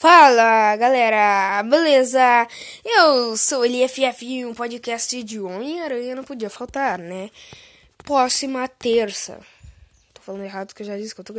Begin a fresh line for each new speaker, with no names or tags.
Fala galera, beleza? Eu sou o LFF, um podcast de Homem-Aranha não podia faltar, né? Próxima terça. Tô falando errado que eu já disse que eu tô gripado.